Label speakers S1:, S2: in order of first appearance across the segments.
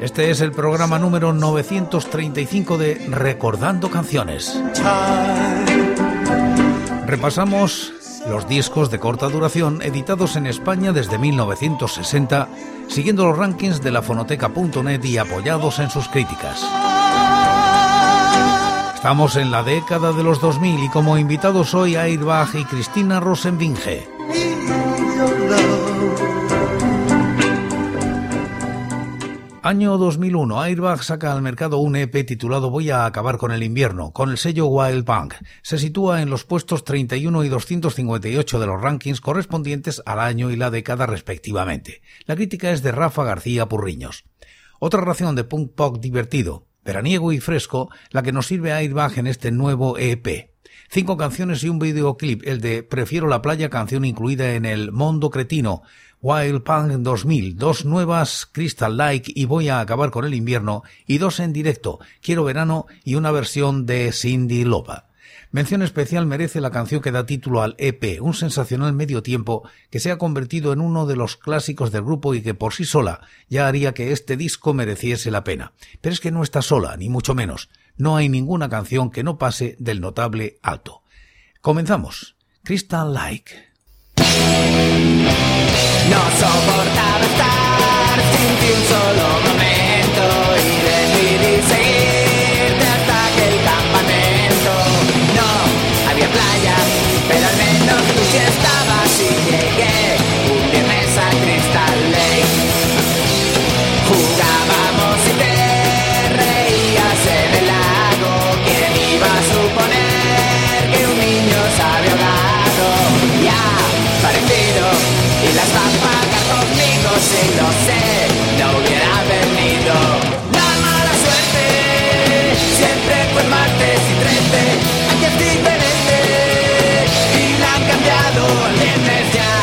S1: Este es el programa número 935 de Recordando Canciones. Repasamos los discos de corta duración editados en España desde 1960, siguiendo los rankings de la fonoteca.net y apoyados en sus críticas. Estamos en la década de los 2000 y como invitados hoy Airbag y Cristina Rosenbinge. Año 2001, Airbag saca al mercado un EP titulado Voy a acabar con el invierno, con el sello Wild Punk. Se sitúa en los puestos 31 y 258 de los rankings correspondientes al año y la década respectivamente. La crítica es de Rafa García Purriños. Otra ración de punk pop divertido, veraniego y fresco, la que nos sirve Airbag en este nuevo EP. Cinco canciones y un videoclip, el de Prefiero la playa, canción incluida en el Mondo Cretino, Wild Punk 2000, dos nuevas Crystal Like y Voy a acabar con el invierno y dos en directo, Quiero verano y una versión de Cindy Lopa. Mención especial merece la canción que da título al EP, un sensacional medio tiempo que se ha convertido en uno de los clásicos del grupo y que por sí sola ya haría que este disco mereciese la pena. Pero es que no está sola, ni mucho menos. No hay ninguna canción que no pase del notable alto. Comenzamos. Crystal Like.
S2: Pero al menos tú sí estabas y llegué si lo sé, no hubiera venido. La mala suerte siempre fue martes y 13, aquí es diferente y la han cambiado al viernes ya.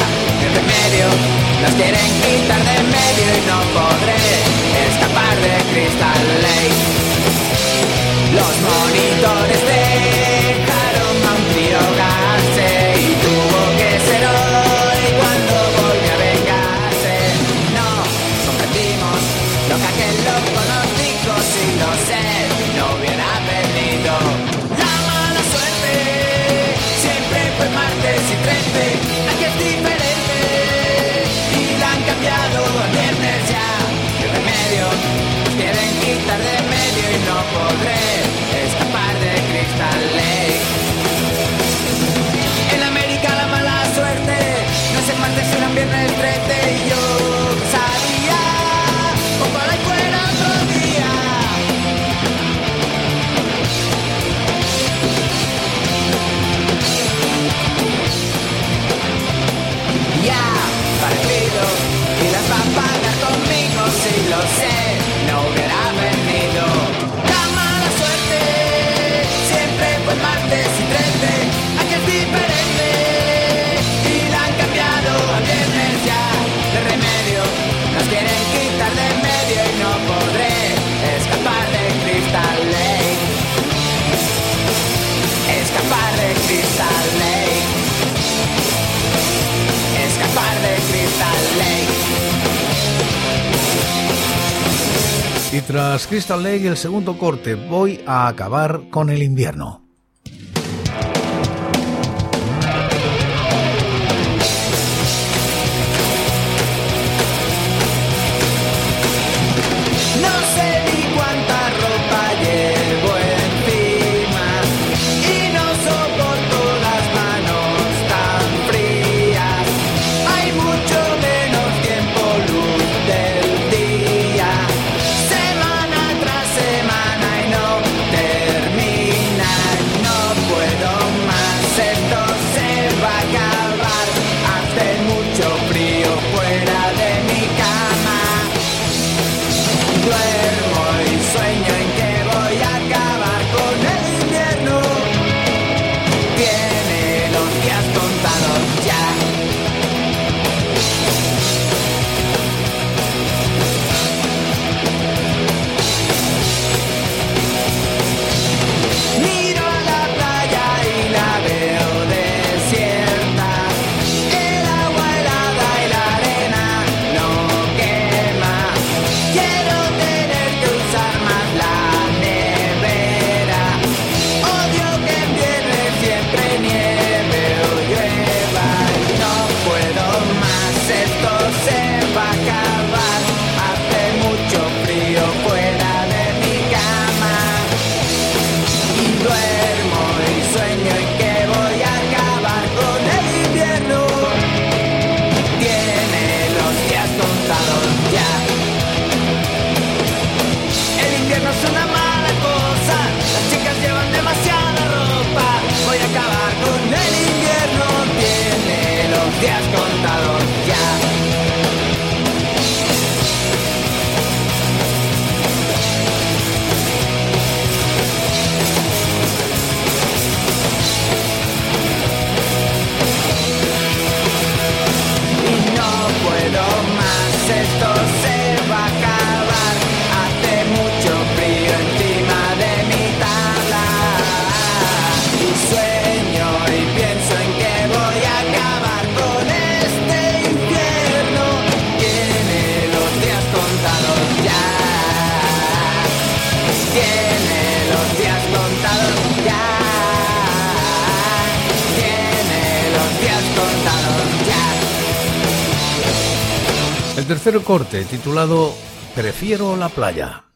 S2: El remedio nos quieren quitar de medio y no podré escapar de Crystal Lake. Los monitores dejaron
S1: tras Crystal Lake, el segundo corte, voy a acabar con el invierno.
S2: tercer corte titulado Prefiero la playa.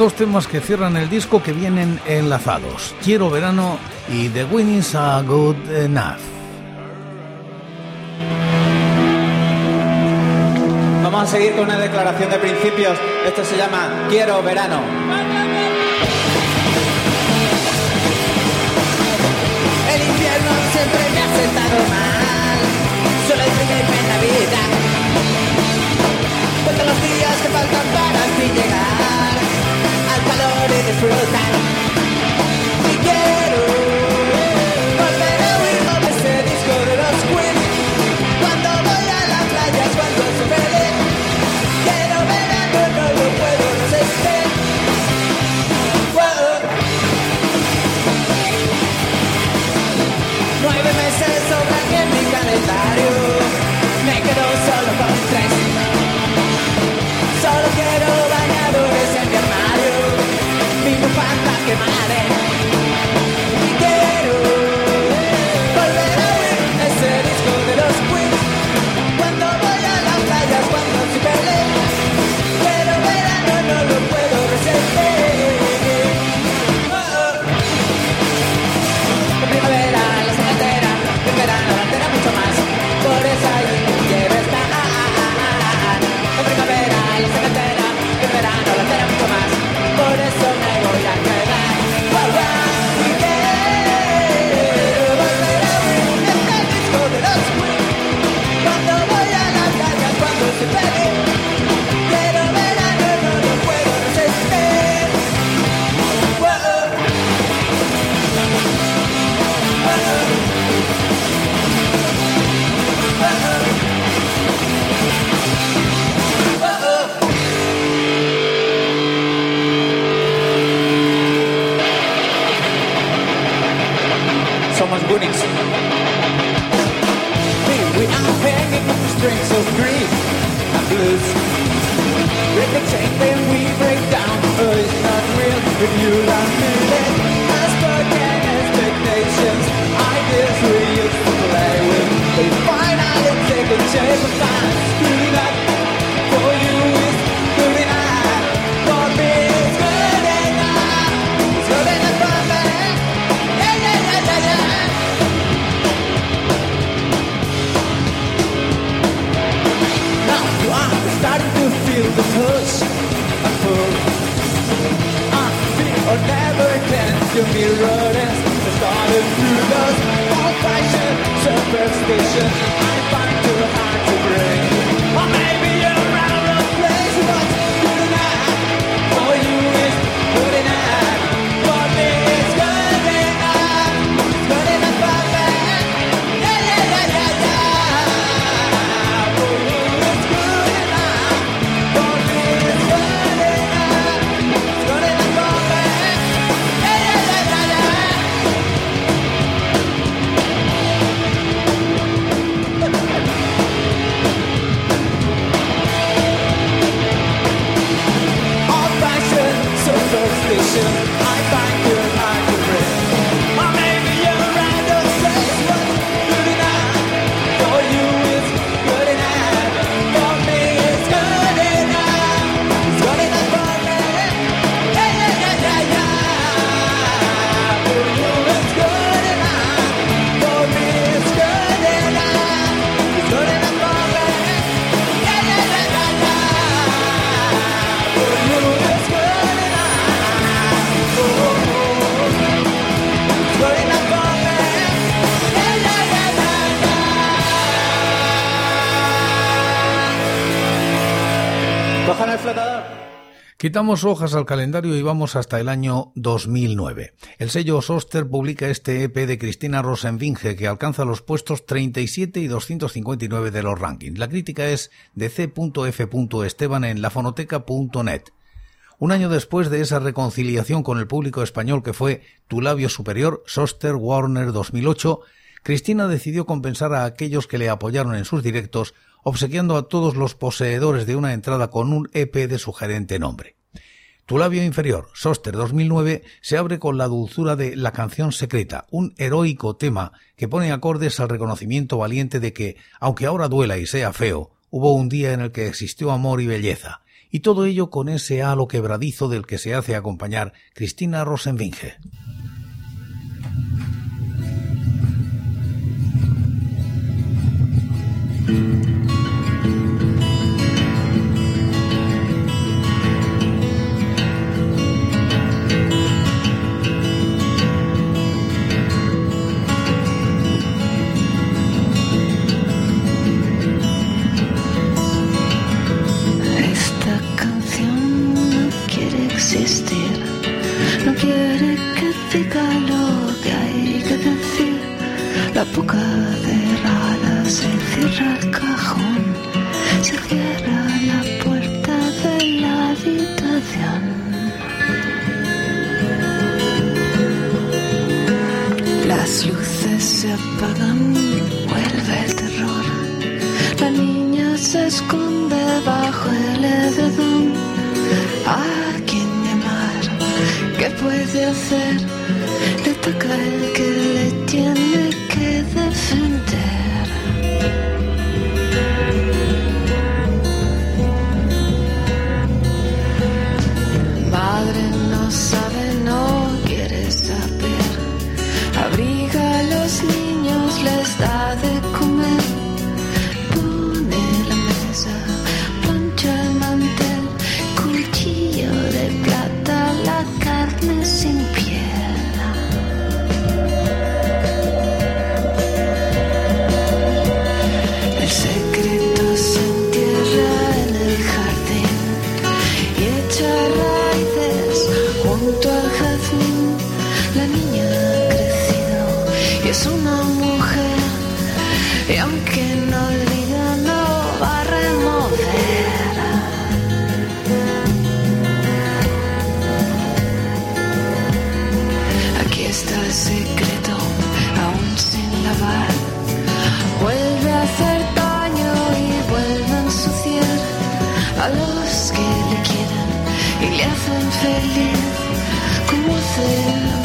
S2: dos temas que cierran el disco que vienen enlazados, Quiero Verano y The Winnings Are Good Enough.
S3: Vamos a seguir con una declaración de principios. Esto se llama Quiero Verano.
S4: El infierno siempre me ha sentado mal, solo el primer mes de la vida. Cuenta los días que faltan para así llegar. through time. so goodies.
S2: Hey, we are hanging on the strings of green.
S1: Quitamos hojas al calendario y vamos hasta el año 2009. El sello Soster publica este EP de Cristina Rosenvinge que alcanza los puestos 37 y 259 de los rankings. La crítica es de C.F. Esteban en lafonoteca.net. Un año después de esa reconciliación con el público español que fue Tu labio superior, Soster Warner 2008, Cristina decidió compensar a aquellos que le apoyaron en sus directos, obsequiando a todos los poseedores de una entrada con un EP de sugerente nombre. Tu labio inferior, Soster 2009, se abre con la dulzura de La canción secreta, un heroico tema que pone acordes al reconocimiento valiente de que, aunque ahora duela y sea feo, hubo un día en el que existió amor y belleza, y todo ello con ese halo quebradizo del que se hace acompañar Cristina Rosenvinge.
S5: Las luces se apagan, vuelve el terror. La niña se esconde bajo el edredón. ¿A quién llamar? ¿Qué puede hacer? Le toca el que le tiene infeliz como ser.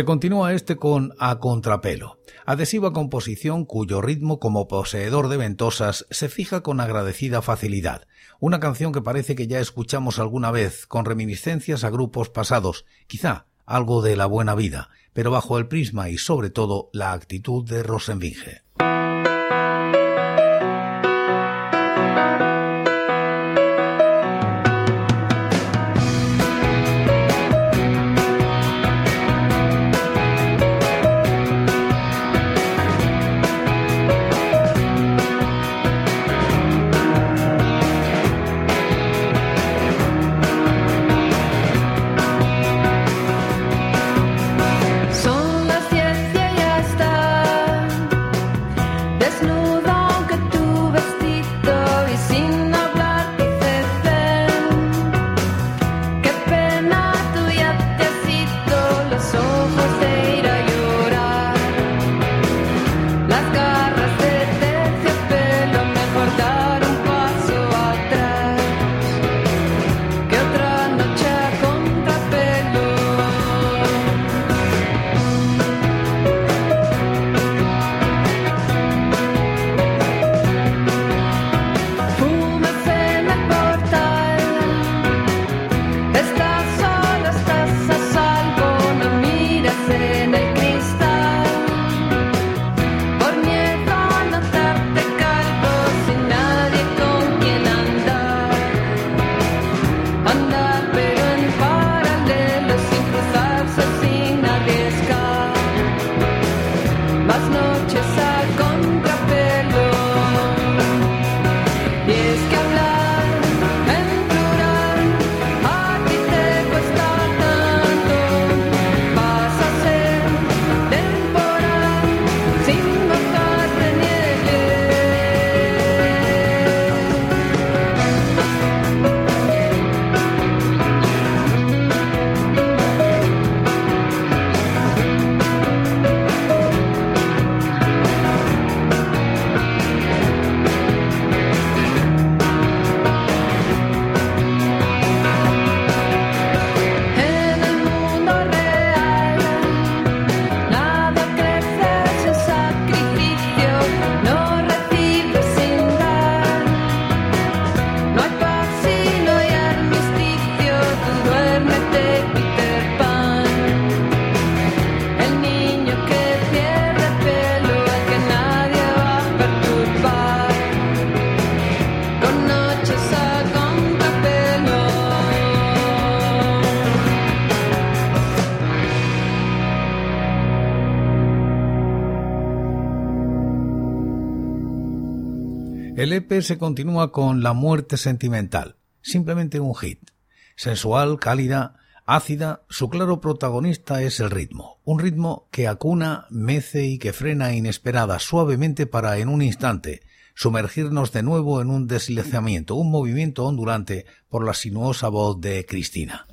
S1: Se continúa este con A Contrapelo, adhesiva composición cuyo ritmo como poseedor de ventosas se fija con agradecida facilidad, una canción que parece que ya escuchamos alguna vez, con reminiscencias a grupos pasados, quizá algo de la buena vida, pero bajo el prisma y sobre todo la actitud de Rosenvinge.
S5: El
S1: EP se continúa con La muerte sentimental, simplemente un hit. Sensual, cálida, ácida, su claro protagonista es el ritmo, un ritmo que acuna, mece y que frena inesperada suavemente para en un instante sumergirnos de nuevo en un deslizamiento, un movimiento ondulante por la sinuosa voz de Cristina.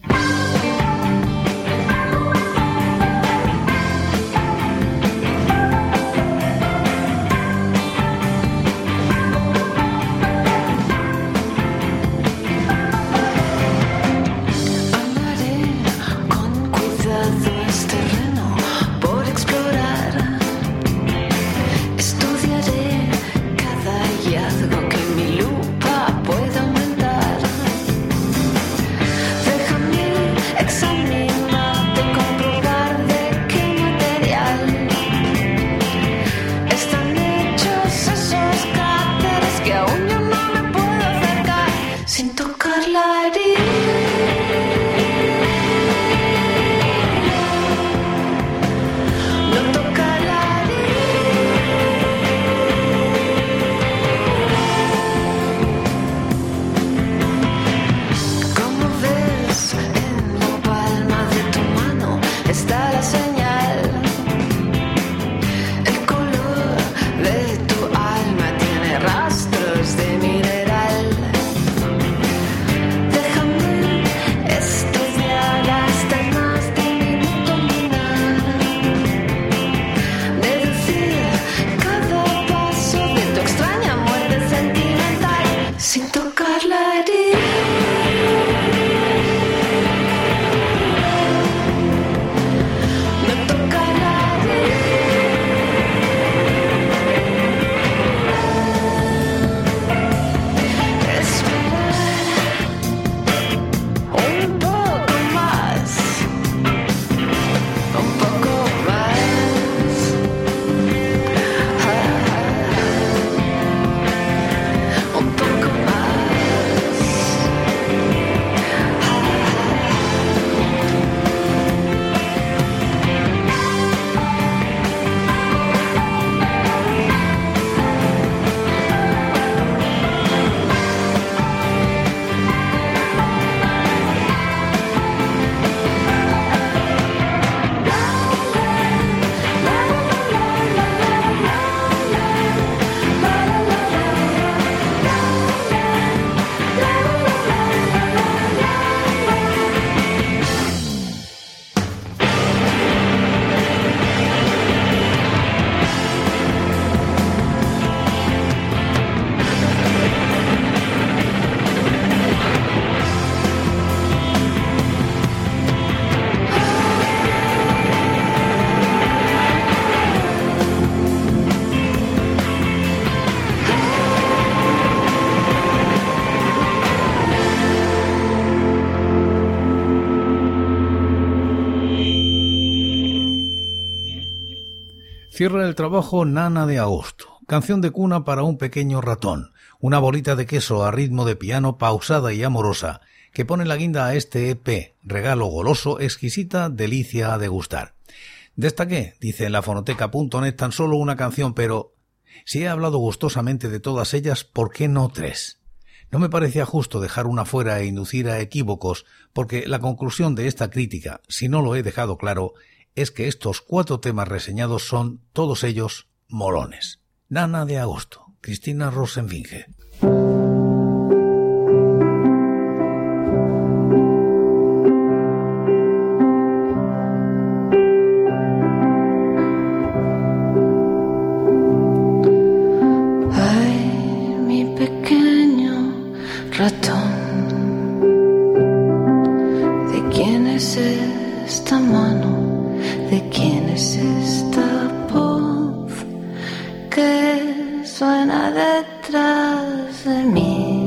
S5: Cierra el trabajo Nana de Agosto, canción de cuna para un pequeño ratón, una bolita de queso a ritmo de piano pausada y amorosa, que pone la guinda a este EP, regalo goloso, exquisita delicia a degustar. Destaqué, dice en la fonoteca.net, tan solo una canción, pero si he hablado gustosamente de todas ellas, ¿por qué no tres? No me parecía justo dejar una fuera e inducir a equívocos, porque la conclusión de esta crítica, si no lo he dejado claro, es que estos cuatro temas reseñados son, todos ellos, molones. Nana de agosto, Cristina que suena detrás de mí.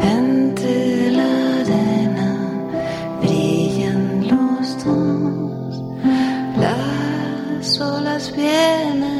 S5: Rosenvinge. Este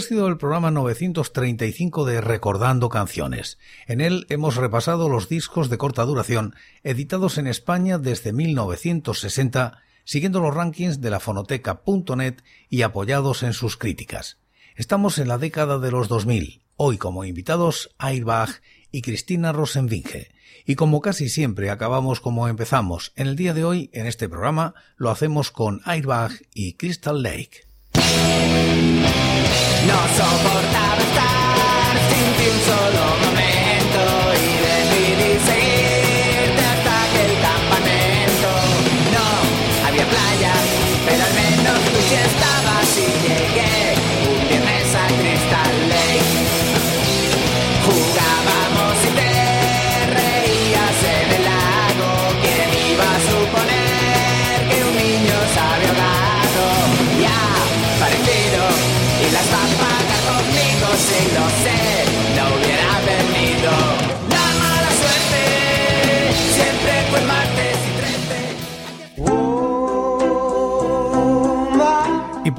S5: ha sido el programa 935 de Recordando Canciones. En él hemos repasado los discos de corta duración editados en España desde 1960, siguiendo los rankings de la fonoteca.net y apoyados en sus críticas. Estamos en la década de los 2000, hoy como invitados Airbag y Cristina Rosenvinge. Y como casi siempre acabamos como empezamos, en el día de hoy, en este programa, lo hacemos con Airbag y Crystal Lake.
S2: No soportaba estar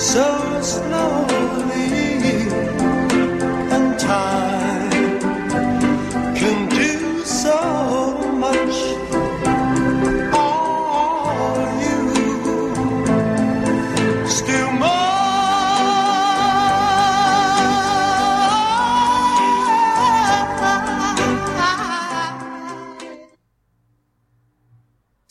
S1: So